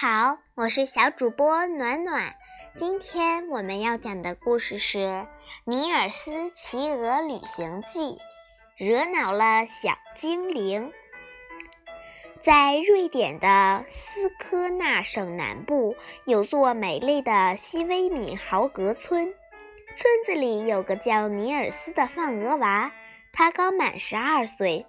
好，我是小主播暖暖。今天我们要讲的故事是《尼尔斯骑鹅旅行记》，惹恼了小精灵。在瑞典的斯科纳省南部，有座美丽的西威敏豪格村。村子里有个叫尼尔斯的放鹅娃，他刚满十二岁。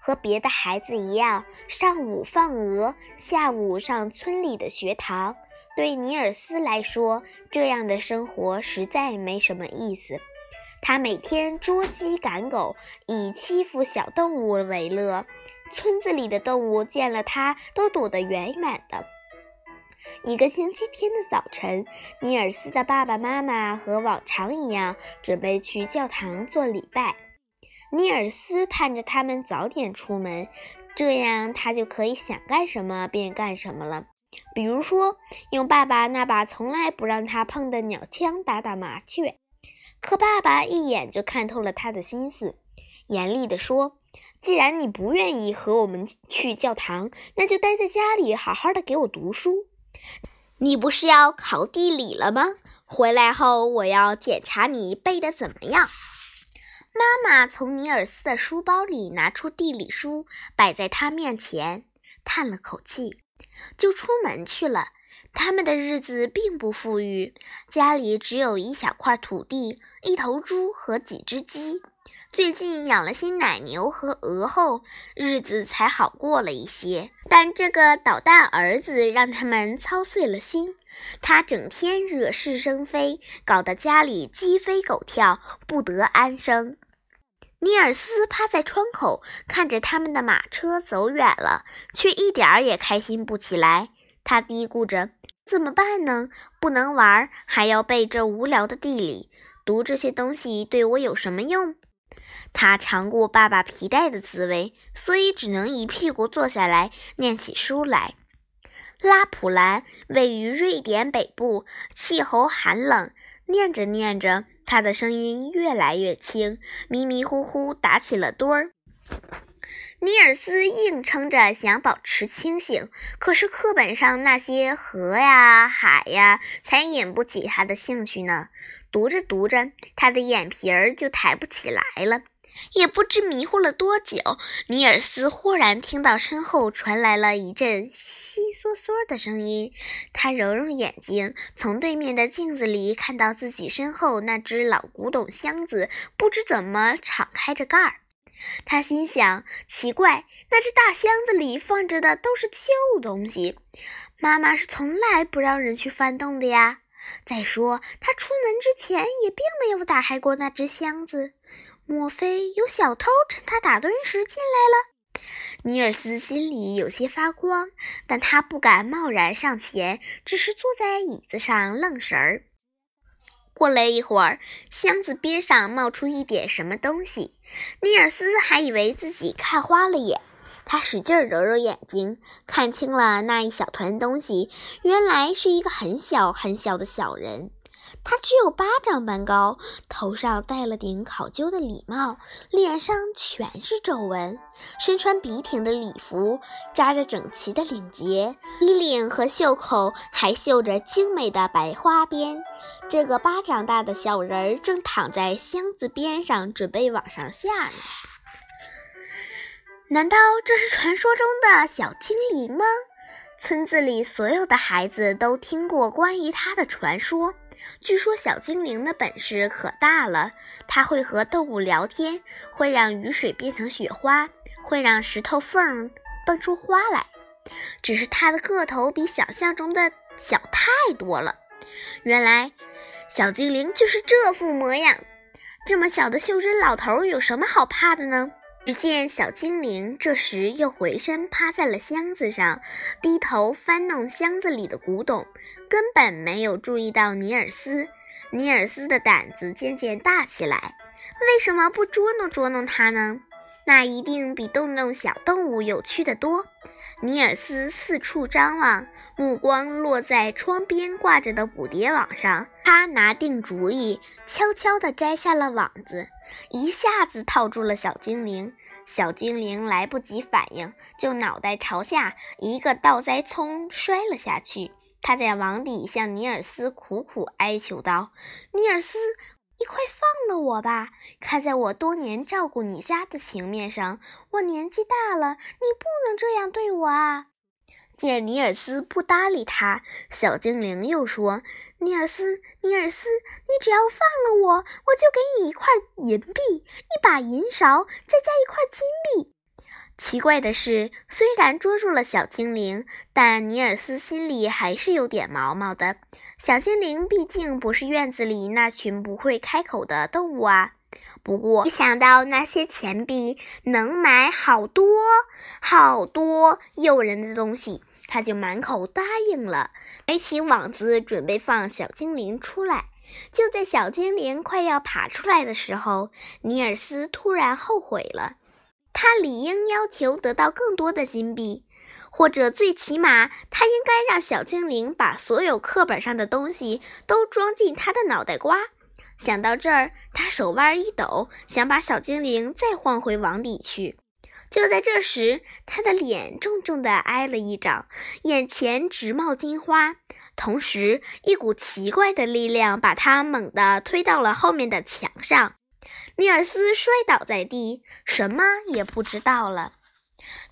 和别的孩子一样，上午放鹅，下午上村里的学堂。对尼尔斯来说，这样的生活实在没什么意思。他每天捉鸡赶狗，以欺负小动物为乐。村子里的动物见了他，都躲得远远的。一个星期天的早晨，尼尔斯的爸爸妈妈和往常一样，准备去教堂做礼拜。尼尔斯盼着他们早点出门，这样他就可以想干什么便干什么了。比如说，用爸爸那把从来不让他碰的鸟枪打打麻雀。可爸爸一眼就看透了他的心思，严厉地说：“既然你不愿意和我们去教堂，那就待在家里，好好的给我读书。你不是要考地理了吗？回来后我要检查你背的怎么样。”妈妈从尼尔斯的书包里拿出地理书，摆在他面前，叹了口气，就出门去了。他们的日子并不富裕，家里只有一小块土地、一头猪和几只鸡。最近养了些奶牛和鹅后，日子才好过了一些。但这个捣蛋儿子让他们操碎了心，他整天惹是生非，搞得家里鸡飞狗跳，不得安生。尼尔斯趴在窗口，看着他们的马车走远了，却一点儿也开心不起来。他嘀咕着：“怎么办呢？不能玩，还要背这无聊的地理，读这些东西对我有什么用？”他尝过爸爸皮带的滋味，所以只能一屁股坐下来念起书来。拉普兰位于瑞典北部，气候寒冷。念着念着，他的声音越来越轻，迷迷糊糊打起了盹儿。尼尔斯硬撑着想保持清醒，可是课本上那些河呀、海呀，才引不起他的兴趣呢。读着读着，他的眼皮儿就抬不起来了。也不知迷糊了多久，尼尔斯忽然听到身后传来了一阵悉嗦嗦的声音。他揉揉眼睛，从对面的镜子里看到自己身后那只老古董箱子，不知怎么敞开着盖儿。他心想：奇怪，那只大箱子里放着的都是旧东西，妈妈是从来不让人去翻动的呀。再说，他出门之前也并没有打开过那只箱子。莫非有小偷趁他打盹时进来了？尼尔斯心里有些发光，但他不敢贸然上前，只是坐在椅子上愣神儿。过了一会儿，箱子边上冒出一点什么东西，尼尔斯还以为自己看花了眼。他使劲揉揉眼睛，看清了那一小团东西，原来是一个很小很小的小人。他只有巴掌般高，头上戴了顶考究的礼帽，脸上全是皱纹，身穿笔挺的礼服，扎着整齐的领结，衣领和袖口还绣着精美的白花边。这个巴掌大的小人儿正躺在箱子边上，准备往上下呢。难道这是传说中的小精灵吗？村子里所有的孩子都听过关于他的传说。据说小精灵的本事可大了，它会和动物聊天，会让雨水变成雪花，会让石头缝蹦出花来。只是它的个头比想象中的小太多了。原来，小精灵就是这副模样。这么小的袖珍老头有什么好怕的呢？只见小精灵这时又回身趴在了箱子上，低头翻弄箱子里的古董，根本没有注意到尼尔斯。尼尔斯的胆子渐渐大起来，为什么不捉弄捉弄他呢？那一定比逗弄小动物有趣的多。尼尔斯四处张望，目光落在窗边挂着的捕蝶网上。他拿定主意，悄悄地摘下了网子，一下子套住了小精灵。小精灵来不及反应，就脑袋朝下，一个倒栽葱摔了下去。他在网底向尼尔斯苦苦哀求道：“尼尔斯。”你快放了我吧！看在我多年照顾你家的情面上，我年纪大了，你不能这样对我啊！见尼尔斯不搭理他，小精灵又说：“尼尔斯，尼尔斯，你只要放了我，我就给你一块银币，一把银勺，再加一块金币。”奇怪的是，虽然捉住了小精灵，但尼尔斯心里还是有点毛毛的。小精灵毕竟不是院子里那群不会开口的动物啊。不过，一想到那些钱币能买好多好多诱人的东西，他就满口答应了，抬起网子准备放小精灵出来。就在小精灵快要爬出来的时候，尼尔斯突然后悔了。他理应要求得到更多的金币，或者最起码，他应该让小精灵把所有课本上的东西都装进他的脑袋瓜。想到这儿，他手腕一抖，想把小精灵再晃回网底去。就在这时，他的脸重重地挨了一掌，眼前直冒金花，同时一股奇怪的力量把他猛地推到了后面的墙上。尼尔斯摔倒在地，什么也不知道了。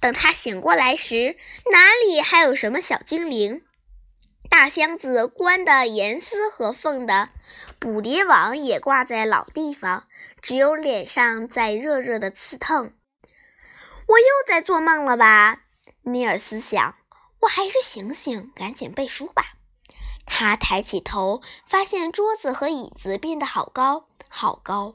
等他醒过来时，哪里还有什么小精灵？大箱子关得严丝合缝的，捕蝶网也挂在老地方，只有脸上在热热的刺痛。我又在做梦了吧？尼尔斯想。我还是醒醒，赶紧背书吧。他抬起头，发现桌子和椅子变得好高。好高，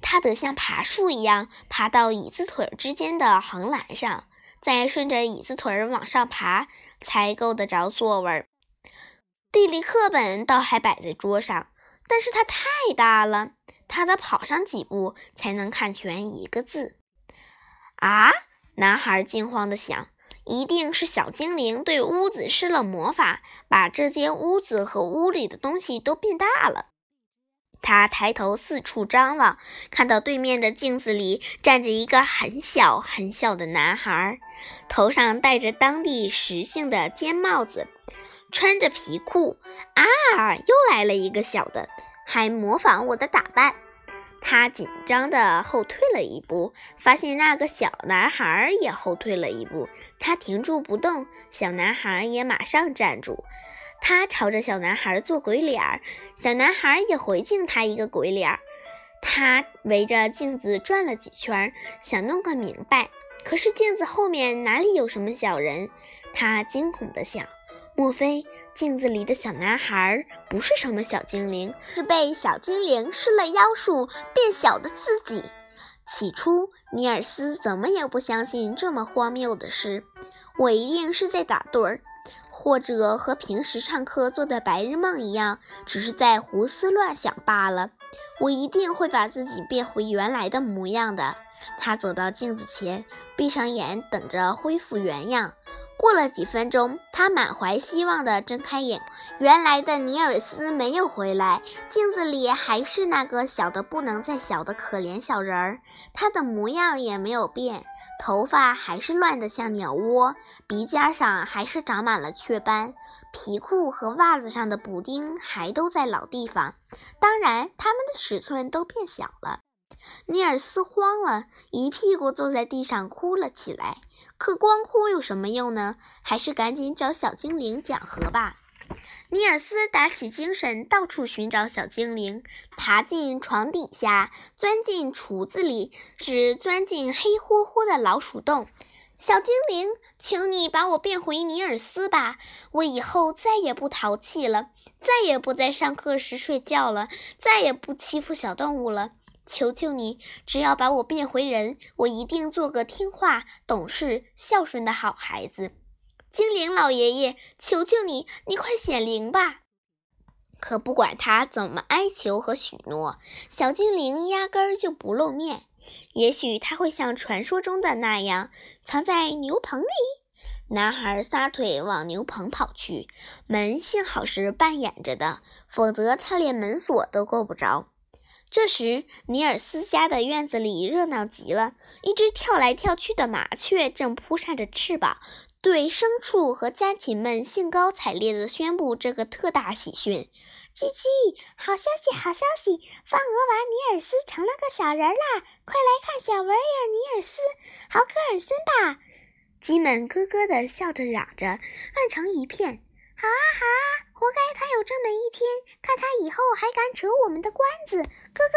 他得像爬树一样爬到椅子腿之间的横栏上，再顺着椅子腿往上爬，才够得着座位。地理课本倒还摆在桌上，但是它太大了，他得跑上几步才能看全一个字。啊！男孩惊慌地想，一定是小精灵对屋子施了魔法，把这间屋子和屋里的东西都变大了。他抬头四处张望，看到对面的镜子里站着一个很小很小的男孩，头上戴着当地时兴的尖帽子，穿着皮裤。啊，又来了一个小的，还模仿我的打扮。他紧张地后退了一步，发现那个小男孩也后退了一步。他停住不动，小男孩也马上站住。他朝着小男孩做鬼脸儿，小男孩也回敬他一个鬼脸儿。他围着镜子转了几圈，想弄个明白。可是镜子后面哪里有什么小人？他惊恐地想：莫非镜子里的小男孩不是什么小精灵，是被小精灵施了妖术变小的自己？起初，尼尔斯怎么也不相信这么荒谬的事。我一定是在打盹儿。或者和平时上课做的白日梦一样，只是在胡思乱想罢了。我一定会把自己变回原来的模样的。他走到镜子前，闭上眼，等着恢复原样。过了几分钟，他满怀希望地睁开眼，原来的尼尔斯没有回来，镜子里还是那个小的不能再小的可怜小人儿，他的模样也没有变，头发还是乱得像鸟窝，鼻尖上还是长满了雀斑，皮裤和袜子上的补丁还都在老地方，当然，它们的尺寸都变小了。尼尔斯慌了，一屁股坐在地上哭了起来。可光哭有什么用呢？还是赶紧找小精灵讲和吧。尼尔斯打起精神，到处寻找小精灵，爬进床底下，钻进橱子里，只钻进黑乎乎的老鼠洞。小精灵，请你把我变回尼尔斯吧！我以后再也不淘气了，再也不在上课时睡觉了，再也不欺负小动物了。求求你，只要把我变回人，我一定做个听话、懂事、孝顺的好孩子。精灵老爷爷，求求你，你快显灵吧！可不管他怎么哀求和许诺，小精灵压根儿就不露面。也许他会像传说中的那样，藏在牛棚里。男孩撒腿往牛棚跑去，门幸好是半掩着的，否则他连门锁都够不着。这时，尼尔斯家的院子里热闹极了，一只跳来跳去的麻雀正扑扇着翅膀。对牲畜和家禽们兴高采烈地宣布这个特大喜讯：“叽叽，好消息，好消息！放鹅娃尼尔斯成了个小人啦！快来看小玩意尼尔斯，豪格尔森吧！”鸡们咯咯地笑着嚷着，乱成一片。“好啊，好啊，活该他有这么一天！看他以后还敢扯我们的关子！”咯咯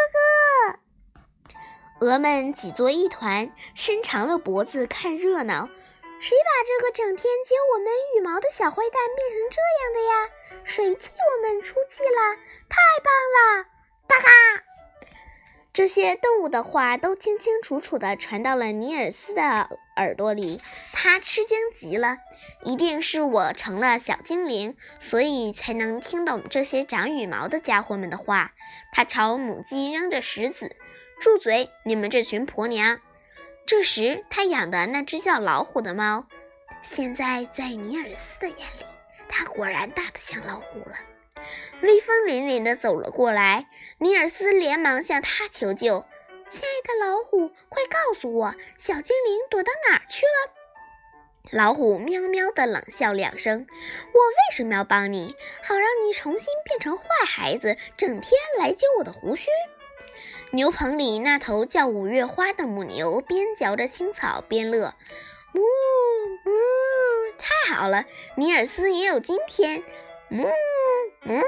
咯！鹅们挤作一团，伸长了脖子看热闹。谁把这个整天揪我们羽毛的小坏蛋变成这样的呀？谁替我们出气了？太棒了！嘎嘎！这些动物的话都清清楚楚地传到了尼尔斯的耳朵里，他吃惊极了。一定是我成了小精灵，所以才能听懂这些长羽毛的家伙们的话。他朝母鸡扔着石子：“住嘴！你们这群婆娘！”这时，他养的那只叫老虎的猫，现在在尼尔斯的眼里，它果然大得像老虎了。威风凛凛地走了过来，尼尔斯连忙向他求救：“亲爱的老虎，快告诉我，小精灵躲到哪儿去了？”老虎喵喵地冷笑两声：“我为什么要帮你？好让你重新变成坏孩子，整天来揪我的胡须？”牛棚里那头叫五月花的母牛边嚼着青草边乐，呜呜，太好了，尼尔斯也有今天，呜呜。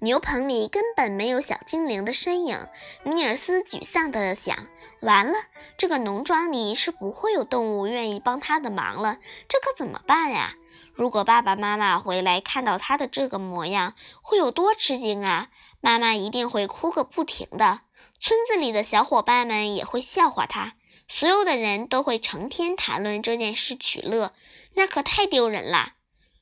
牛棚里根本没有小精灵的身影，尼尔斯沮丧地想：完了，这个农庄里是不会有动物愿意帮他的忙了，这可怎么办呀？如果爸爸妈妈回来看到他的这个模样，会有多吃惊啊！妈妈一定会哭个不停的，村子里的小伙伴们也会笑话他，所有的人都会成天谈论这件事取乐，那可太丢人了。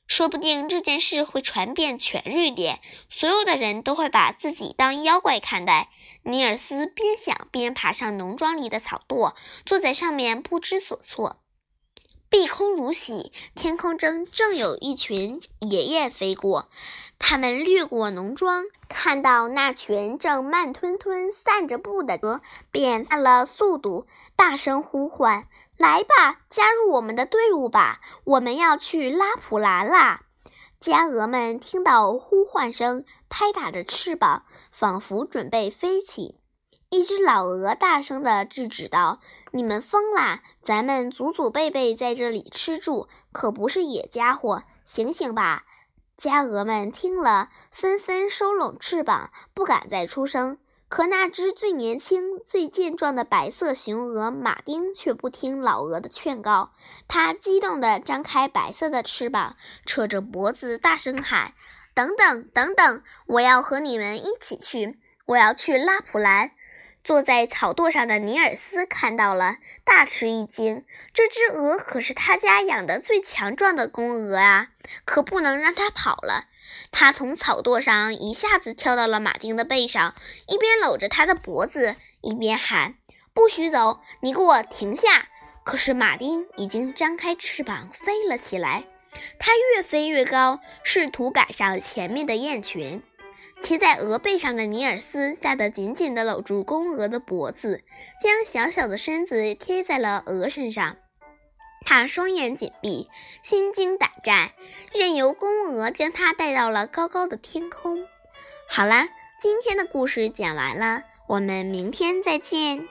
说不定这件事会传遍全瑞典，所有的人都会把自己当妖怪看待。尼尔斯边想边爬上农庄里的草垛，坐在上面不知所措。碧空如洗，天空中正有一群野雁飞过。它们掠过农庄，看到那群正慢吞吞散着步的鹅，便慢了速度，大声呼唤：“来吧，加入我们的队伍吧！我们要去拉普兰啦！”家鹅们听到呼唤声，拍打着翅膀，仿佛准备飞起。一只老鹅大声地制止道：“你们疯啦！咱们祖祖辈辈在这里吃住，可不是野家伙！醒醒吧！”家鹅们听了，纷纷收拢翅膀，不敢再出声。可那只最年轻、最健壮的白色雄鹅马丁却不听老鹅的劝告，它激动地张开白色的翅膀，扯着脖子大声喊：“等等，等等！我要和你们一起去！我要去拉普兰！”坐在草垛上的尼尔斯看到了，大吃一惊。这只鹅可是他家养的最强壮的公鹅啊，可不能让它跑了。他从草垛上一下子跳到了马丁的背上，一边搂着他的脖子，一边喊：“不许走！你给我停下！”可是马丁已经张开翅膀飞了起来，它越飞越高，试图赶上前面的雁群。骑在鹅背上的尼尔斯吓得紧紧地搂住公鹅的脖子，将小小的身子贴在了鹅身上。他双眼紧闭，心惊胆战，任由公鹅将他带到了高高的天空。好啦，今天的故事讲完了，我们明天再见。